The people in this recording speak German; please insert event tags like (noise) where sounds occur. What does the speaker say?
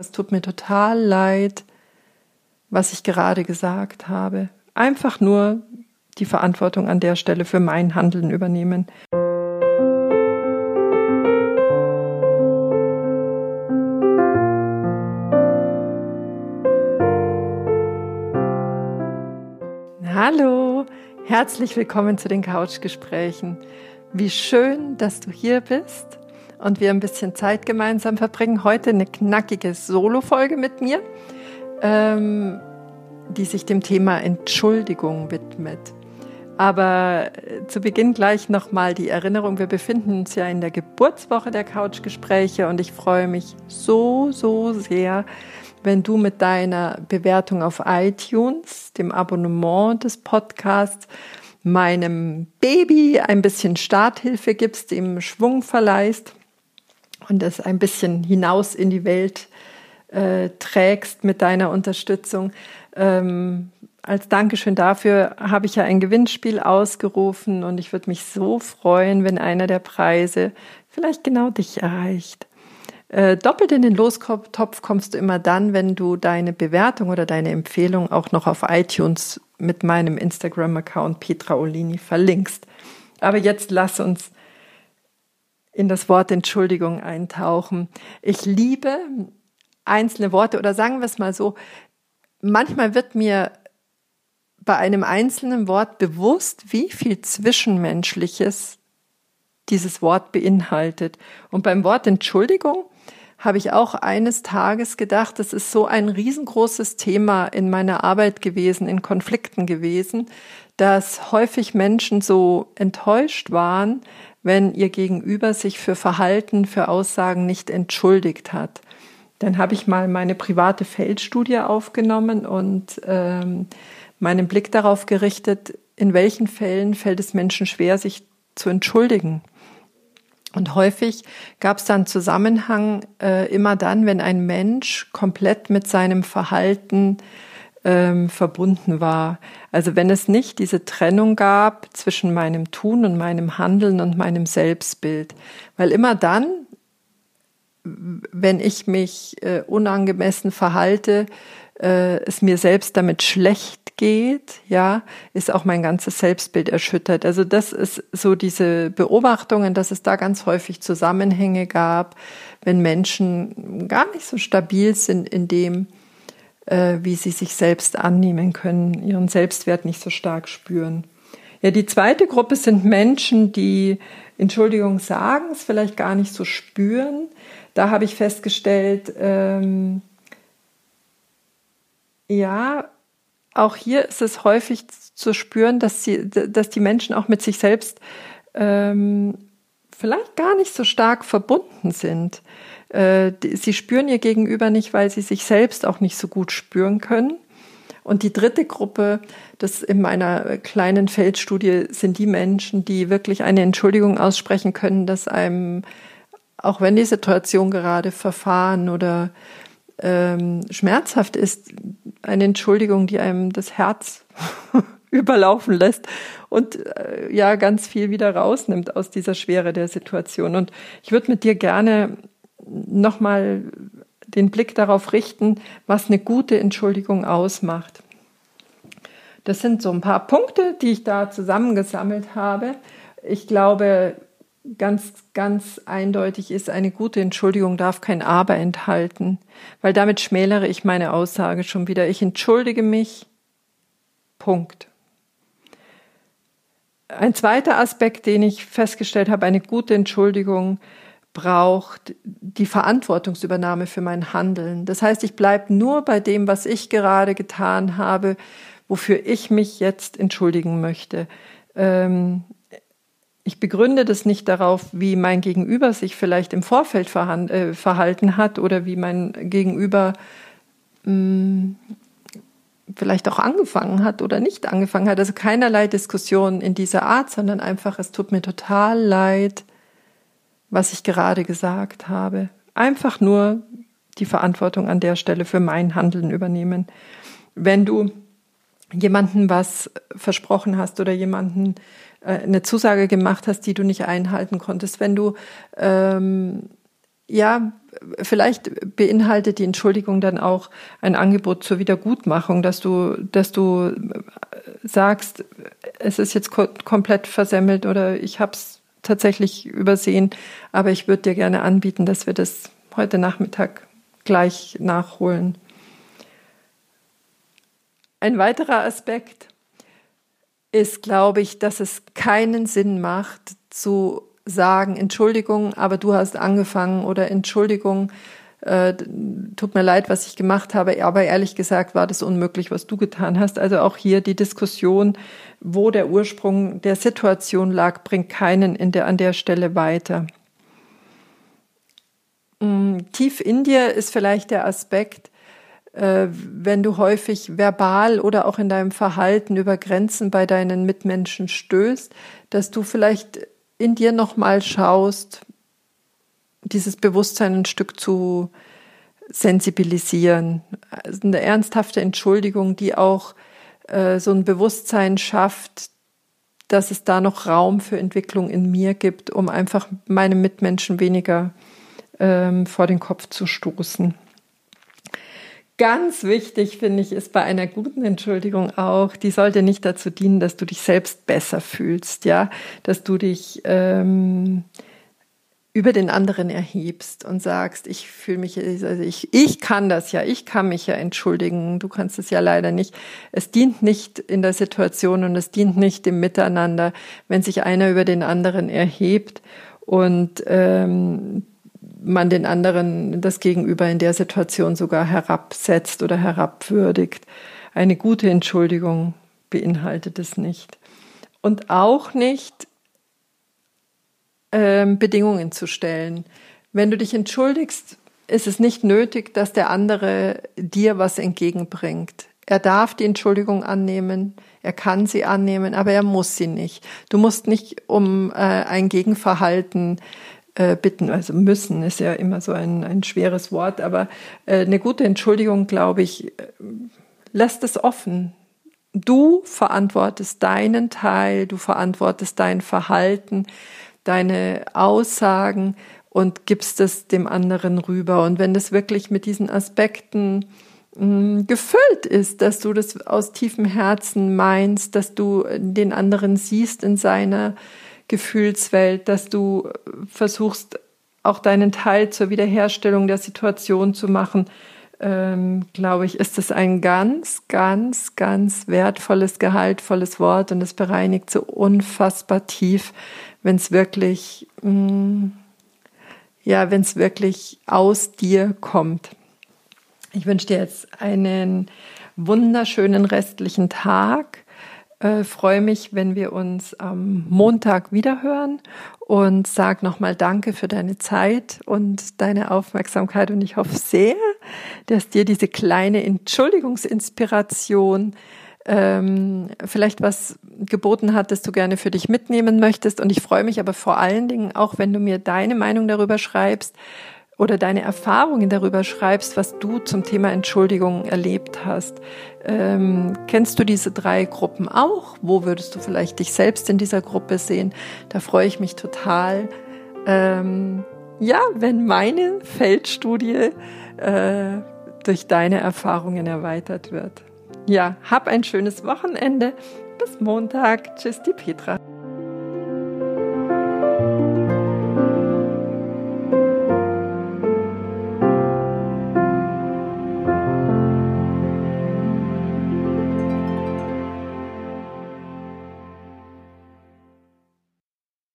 Es tut mir total leid, was ich gerade gesagt habe. Einfach nur die Verantwortung an der Stelle für mein Handeln übernehmen. Hallo, herzlich willkommen zu den Couchgesprächen. Wie schön, dass du hier bist und wir ein bisschen Zeit gemeinsam verbringen. Heute eine knackige Solo-Folge mit mir, ähm, die sich dem Thema Entschuldigung widmet. Aber äh, zu Beginn gleich nochmal die Erinnerung, wir befinden uns ja in der Geburtswoche der Couchgespräche und ich freue mich so, so sehr, wenn du mit deiner Bewertung auf iTunes, dem Abonnement des Podcasts, meinem Baby ein bisschen Starthilfe gibst, ihm Schwung verleihst und es ein bisschen hinaus in die Welt äh, trägst mit deiner Unterstützung. Ähm, als Dankeschön dafür habe ich ja ein Gewinnspiel ausgerufen und ich würde mich so freuen, wenn einer der Preise vielleicht genau dich erreicht. Äh, doppelt in den Lostopf kommst du immer dann, wenn du deine Bewertung oder deine Empfehlung auch noch auf iTunes mit meinem Instagram-Account Petra Olini verlinkst. Aber jetzt lass uns in das Wort Entschuldigung eintauchen. Ich liebe einzelne Worte oder sagen wir es mal so, manchmal wird mir bei einem einzelnen Wort bewusst, wie viel Zwischenmenschliches dieses Wort beinhaltet. Und beim Wort Entschuldigung habe ich auch eines Tages gedacht, das ist so ein riesengroßes Thema in meiner Arbeit gewesen, in Konflikten gewesen, dass häufig Menschen so enttäuscht waren, wenn ihr Gegenüber sich für Verhalten, für Aussagen nicht entschuldigt hat. Dann habe ich mal meine private Feldstudie aufgenommen und ähm, meinen Blick darauf gerichtet, in welchen Fällen fällt es Menschen schwer, sich zu entschuldigen. Und häufig gab es dann Zusammenhang äh, immer dann, wenn ein Mensch komplett mit seinem Verhalten ähm, verbunden war. Also wenn es nicht diese Trennung gab zwischen meinem Tun und meinem Handeln und meinem Selbstbild. Weil immer dann, wenn ich mich äh, unangemessen verhalte, äh, es mir selbst damit schlecht geht, ja, ist auch mein ganzes Selbstbild erschüttert. Also das ist so diese Beobachtungen, dass es da ganz häufig Zusammenhänge gab, wenn Menschen gar nicht so stabil sind in dem, äh, wie sie sich selbst annehmen können, ihren Selbstwert nicht so stark spüren. Ja, die zweite Gruppe sind Menschen, die Entschuldigung sagen, es vielleicht gar nicht so spüren. Da habe ich festgestellt, ähm, ja, auch hier ist es häufig zu spüren, dass, sie, dass die Menschen auch mit sich selbst ähm, vielleicht gar nicht so stark verbunden sind. Äh, sie spüren ihr Gegenüber nicht, weil sie sich selbst auch nicht so gut spüren können. Und die dritte Gruppe, das in meiner kleinen Feldstudie sind die Menschen, die wirklich eine Entschuldigung aussprechen können, dass einem, auch wenn die Situation gerade verfahren oder ähm, schmerzhaft ist, eine Entschuldigung, die einem das Herz (laughs) überlaufen lässt und äh, ja ganz viel wieder rausnimmt aus dieser Schwere der Situation. Und ich würde mit dir gerne nochmal den Blick darauf richten, was eine gute Entschuldigung ausmacht. Das sind so ein paar Punkte, die ich da zusammengesammelt habe. Ich glaube, ganz, ganz eindeutig ist, eine gute Entschuldigung darf kein Aber enthalten, weil damit schmälere ich meine Aussage schon wieder. Ich entschuldige mich. Punkt. Ein zweiter Aspekt, den ich festgestellt habe, eine gute Entschuldigung braucht die Verantwortungsübernahme für mein Handeln. Das heißt, ich bleibe nur bei dem, was ich gerade getan habe, wofür ich mich jetzt entschuldigen möchte. Ähm, ich begründe das nicht darauf, wie mein Gegenüber sich vielleicht im Vorfeld äh, verhalten hat oder wie mein Gegenüber mm, vielleicht auch angefangen hat oder nicht angefangen hat. Also keinerlei Diskussion in dieser Art, sondern einfach, es tut mir total leid, was ich gerade gesagt habe. Einfach nur die Verantwortung an der Stelle für mein Handeln übernehmen. Wenn du jemanden was versprochen hast oder jemanden äh, eine Zusage gemacht hast, die du nicht einhalten konntest, wenn du ähm, ja, vielleicht beinhaltet die Entschuldigung dann auch ein Angebot zur Wiedergutmachung, dass du, dass du sagst, es ist jetzt komplett versemmelt oder ich habe es tatsächlich übersehen, aber ich würde dir gerne anbieten, dass wir das heute Nachmittag gleich nachholen. Ein weiterer Aspekt ist, glaube ich, dass es keinen Sinn macht zu sagen, Entschuldigung, aber du hast angefangen oder Entschuldigung, äh, tut mir leid, was ich gemacht habe, aber ehrlich gesagt war das unmöglich, was du getan hast. Also auch hier die Diskussion, wo der Ursprung der Situation lag, bringt keinen in der, an der Stelle weiter. Mm, tief in dir ist vielleicht der Aspekt, äh, wenn du häufig verbal oder auch in deinem Verhalten über Grenzen bei deinen Mitmenschen stößt, dass du vielleicht in dir nochmal schaust, dieses Bewusstsein ein Stück zu sensibilisieren. Also eine ernsthafte Entschuldigung, die auch äh, so ein Bewusstsein schafft, dass es da noch Raum für Entwicklung in mir gibt, um einfach meinem Mitmenschen weniger ähm, vor den Kopf zu stoßen. Ganz wichtig finde ich ist bei einer guten Entschuldigung auch, die sollte nicht dazu dienen, dass du dich selbst besser fühlst, ja, dass du dich ähm, über den anderen erhebst und sagst, ich fühle mich, also ich, ich kann das ja, ich kann mich ja entschuldigen, du kannst es ja leider nicht. Es dient nicht in der Situation und es dient nicht im Miteinander, wenn sich einer über den anderen erhebt und ähm, man den anderen, das Gegenüber in der Situation sogar herabsetzt oder herabwürdigt. Eine gute Entschuldigung beinhaltet es nicht. Und auch nicht ähm, Bedingungen zu stellen. Wenn du dich entschuldigst, ist es nicht nötig, dass der andere dir was entgegenbringt. Er darf die Entschuldigung annehmen, er kann sie annehmen, aber er muss sie nicht. Du musst nicht um äh, ein Gegenverhalten äh, bitten, also müssen ist ja immer so ein, ein schweres Wort, aber äh, eine gute Entschuldigung, glaube ich, äh, lässt es offen. Du verantwortest deinen Teil, du verantwortest dein Verhalten deine Aussagen und gibst es dem anderen rüber. Und wenn das wirklich mit diesen Aspekten mh, mm, gefüllt ist, dass du das aus tiefem Herzen meinst, dass du den anderen siehst in seiner Gefühlswelt, dass du versuchst, auch deinen Teil zur Wiederherstellung der Situation zu machen, ähm, glaube ich, ist es ein ganz, ganz, ganz wertvolles, gehaltvolles Wort und es bereinigt so unfassbar tief wenn es wirklich, mh, mm, ja, wenn es wirklich aus dir kommt. Ich wünsche dir jetzt einen wunderschönen restlichen Tag. Äh, freue mich, wenn wir uns am Montag wiederhören und sag nochmal Danke für deine Zeit und deine Aufmerksamkeit und ich hoffe sehr, dass dir diese kleine Entschuldigungsinspiration ähm, vielleicht was geboten hat, das du gerne für dich mitnehmen möchtest. Und ich freue mich aber vor allen Dingen auch, wenn du mir deine Meinung darüber schreibst oder deine Erfahrungen darüber schreibst, was du zum Thema Entschuldigung erlebt hast. Ähm, kennst du diese drei Gruppen auch? Wo würdest du vielleicht dich selbst in dieser Gruppe sehen? Da freue ich mich total. Ähm, ja, wenn meine Feldstudie äh, durch deine Erfahrungen erweitert wird. Ja, hab ein schönes Wochenende. Bis Montag. Tschüss, die Petra.